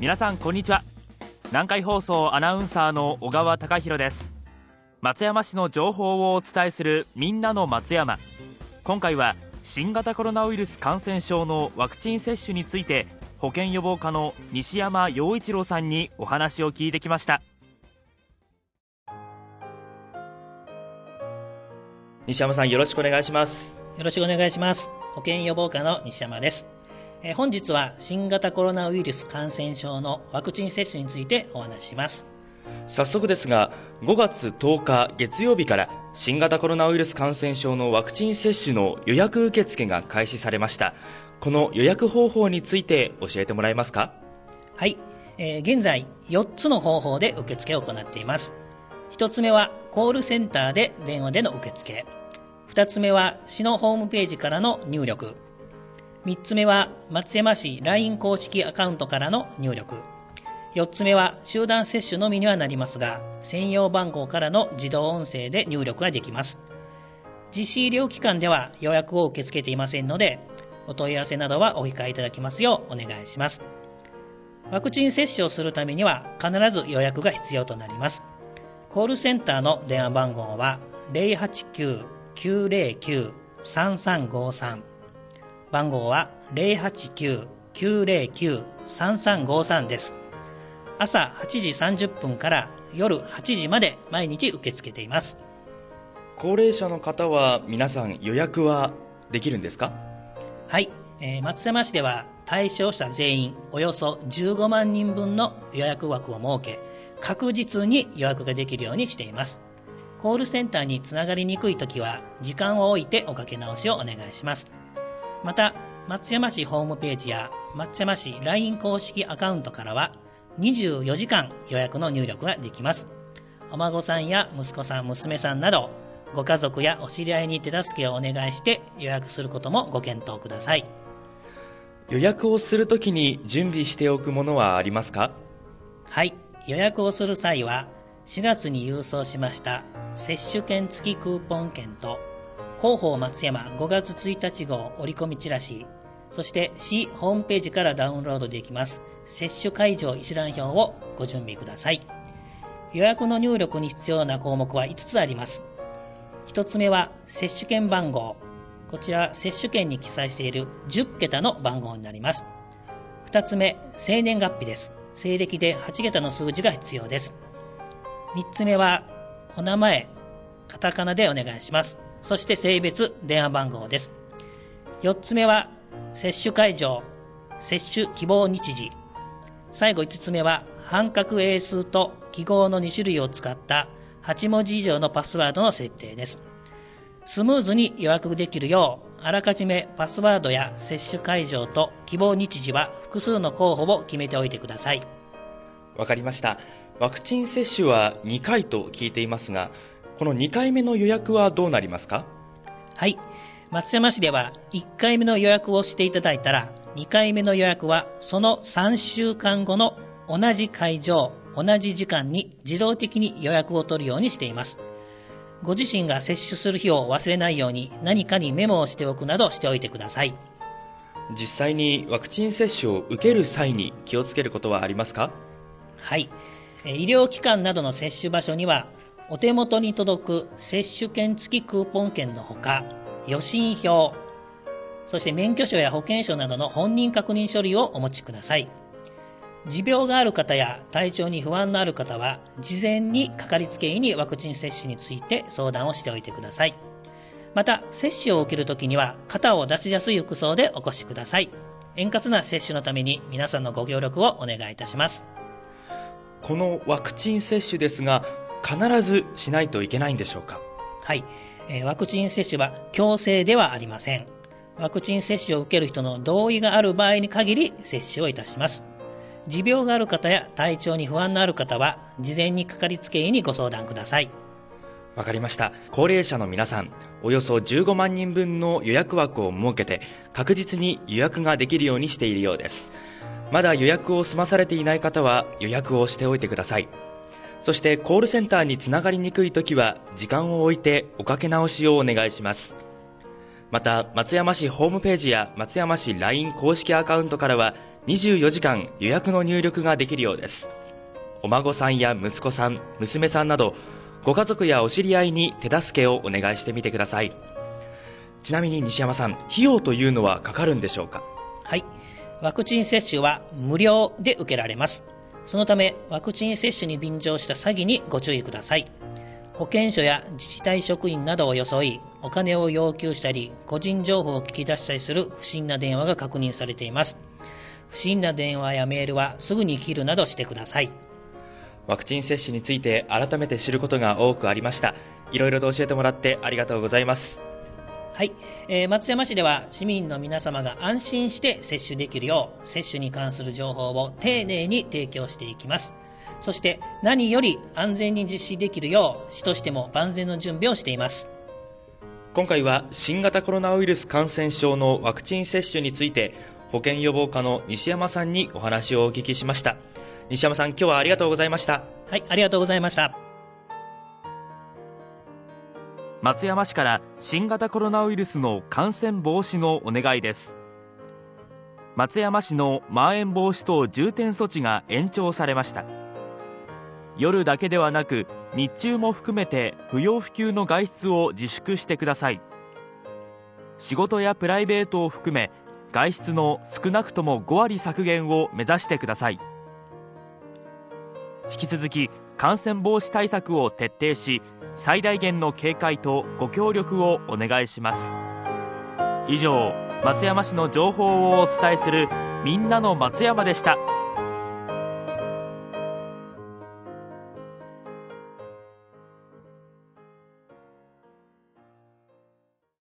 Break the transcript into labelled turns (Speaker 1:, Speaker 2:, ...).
Speaker 1: 皆さんこんにちは。南海放送アナウンサーの小川貴博です。松山市の情報をお伝えするみんなの松山。今回は新型コロナウイルス感染症のワクチン接種について保健予防課の西山陽一郎さんにお話を聞いてきました。西山さんよろしくお願いします。
Speaker 2: よろしくお願いします。保健予防課の西山ですえ本日は新型コロナウイルス感染症のワクチン接種についてお話しします。
Speaker 1: 早速ですが5月10日月曜日から新型コロナウイルス感染症のワクチン接種の予約受付が開始されました。この予約方法について教えてもらえますか？
Speaker 2: はい、えー、現在4つの方法で受付を行っています。1つ目はコールセンターで電話での受付。2つ目は市のホームページからの入力3つ目は松山市 LINE 公式アカウントからの入力。4つ目は集団接種のみにはなりますが専用番号からの自動音声で入力ができます。実施医療機関では予約を受け付けていませんのでお問い合わせなどはお控えいただきますようお願いします。ワクチン接種をするためには必ず予約が必要となります。コールセンターの電話番号は089-909-3353番号は089-909-3353です。朝8時30分から夜8時まで毎日受け付けています。
Speaker 1: 高齢者の方は皆さん予約はできるんですか？
Speaker 2: はい、えー、松山市では対象者全員およそ15万人分の予約枠を設け、確実に予約ができるようにしています。コールセンターにつながりにくいときは時間を置いておかけ直しをお願いします。また、松山市ホームページや松山市 LINE 公式アカウントからは24時間予約の入力ができます。お孫さんや息子さん、娘さんなどご家族やお知り合いに手助けをお願いして予約することもご検討ください。
Speaker 1: 予約をするときに準備しておくものはありますか？
Speaker 2: はい、予約をする際は4月に郵送しました接種券付きクーポン券と広報松山5月1日号折り込みチラシ、そして市ホームページからダウンロードできます接種会場一覧表をご準備ください。予約の入力に必要な項目は5つあります。1つ目は接種券番号。こちら接種券に記載している10桁の番号になります。2つ目、生年月日です。西暦で8桁の数字が必要です。3つ目はお名前、カタカナでお願いします。そして性別、電話番号です。4つ目は、接種会場、接種希望日時。最後5つ目は、半角英数と記号の2種類を使った8文字以上のパスワードの設定です。スムーズに予約できるよう、あらかじめパスワードや接種会場と希望日時は複数の候補を決めておいてください。
Speaker 1: わかりました。ワクチン接種は2回と聞いていますが、この2回目の予約はどうなりますか？
Speaker 2: はい。松山市では1回目の予約をしていただいたら2回目の予約はその3週間後の同じ会場同じ時間に自動的に予約を取るようにしています。ご自身が接種する日を忘れないように何かにメモをしておくなどしておいてください。
Speaker 1: 実際にワクチン接種を受ける際に気をつけることはありますか？
Speaker 2: はい。医療機関などの接種場所にはお手元に届く接種券付きクーポン券のほか、予診票、そして免許証や保険証などの本人確認書類をお持ちください。持病がある方や体調に不安のある方は、事前にかかりつけ医にワクチン接種について相談をしておいてください。また、接種を受けるときには、肩を出しやすい服装でお越しください。円滑な接種のために皆さんのご協力をお願いいたします。
Speaker 1: このワクチン接種ですが、必ずしないといけないんでしょうか？
Speaker 2: はい、えー、ワクチン接種は強制ではありません。ワクチン接種を受ける人の同意がある場合に限り接種をいたします。持病がある方や体調に不安のある方は事前にかかりつけ医にご相談ください。
Speaker 1: わかりました。高齢者の皆さんおよそ15万人分の予約枠を設けて確実に予約ができるようにしているようです。まだ予約を済まされていない方は予約をしておいてくださいそしてコールセンターにつながりにくい時は時間を置いておかけ直しをお願いします。また松山市ホームページや松山市 LINE 公式アカウントからは24時間予約の入力ができるようです。お孫さんや息子さん娘さんなどご家族やお知り合いに手助けをお願いしてみてください。ちなみに西山さん費用というのはかかるんでしょうか？
Speaker 2: はい。ワクチン接種は無料で受けられます。そのためワクチン接種に便乗した詐欺にご注意ください。保健所や自治体職員などを装いお金を要求したり個人情報を聞き出したりする不審な電話が確認されています。不審な電話やメールはすぐに切るなどしてください。
Speaker 1: ワクチン接種について改めて知ることが多くありました。いろいろと教えてもらってありがとうございます。
Speaker 2: はい、えー、松山市では市民の皆様が安心して接種できるよう接種に関する情報を丁寧に提供していきます。そして何より安全に実施できるよう市としても万全の準備をしています。
Speaker 1: 今回は新型コロナウイルス感染症のワクチン接種について保健予防課の西山さんにお話をお聞きしました。西山さん今日はありがとうございました。
Speaker 2: はいありがとうございました
Speaker 1: 松山市から新型コロナウイルスの感染防止のお願いです。松山市のまん延防止等重点措置が延長されました。夜だけではなく日中も含めて不要不急の外出を自粛してください。仕事やプライベートを含め外出の少なくとも5割削減を目指してください。引き続き感染防止対策を徹底し最大限の警戒とご協力をお願いします以上松山市の情報をお伝えするみんなの松山でした。